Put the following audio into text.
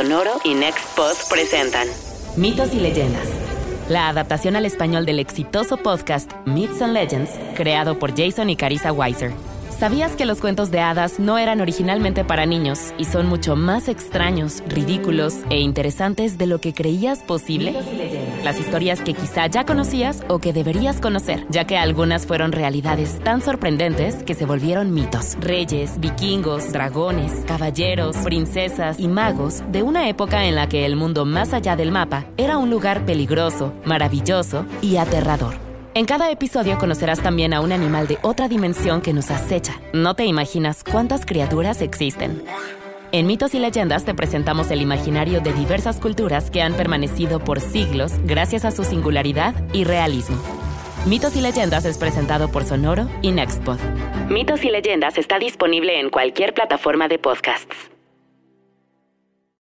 Sonoro y Nextpod presentan Mitos y Leyendas. La adaptación al español del exitoso podcast Myths and Legends, creado por Jason y Carissa Weiser. ¿Sabías que los cuentos de hadas no eran originalmente para niños y son mucho más extraños, ridículos e interesantes de lo que creías posible? Las historias que quizá ya conocías o que deberías conocer, ya que algunas fueron realidades tan sorprendentes que se volvieron mitos. Reyes, vikingos, dragones, caballeros, princesas y magos de una época en la que el mundo más allá del mapa era un lugar peligroso, maravilloso y aterrador. En cada episodio conocerás también a un animal de otra dimensión que nos acecha. No te imaginas cuántas criaturas existen. En Mitos y Leyendas te presentamos el imaginario de diversas culturas que han permanecido por siglos gracias a su singularidad y realismo. Mitos y Leyendas es presentado por Sonoro y Nextpod. Mitos y Leyendas está disponible en cualquier plataforma de podcasts.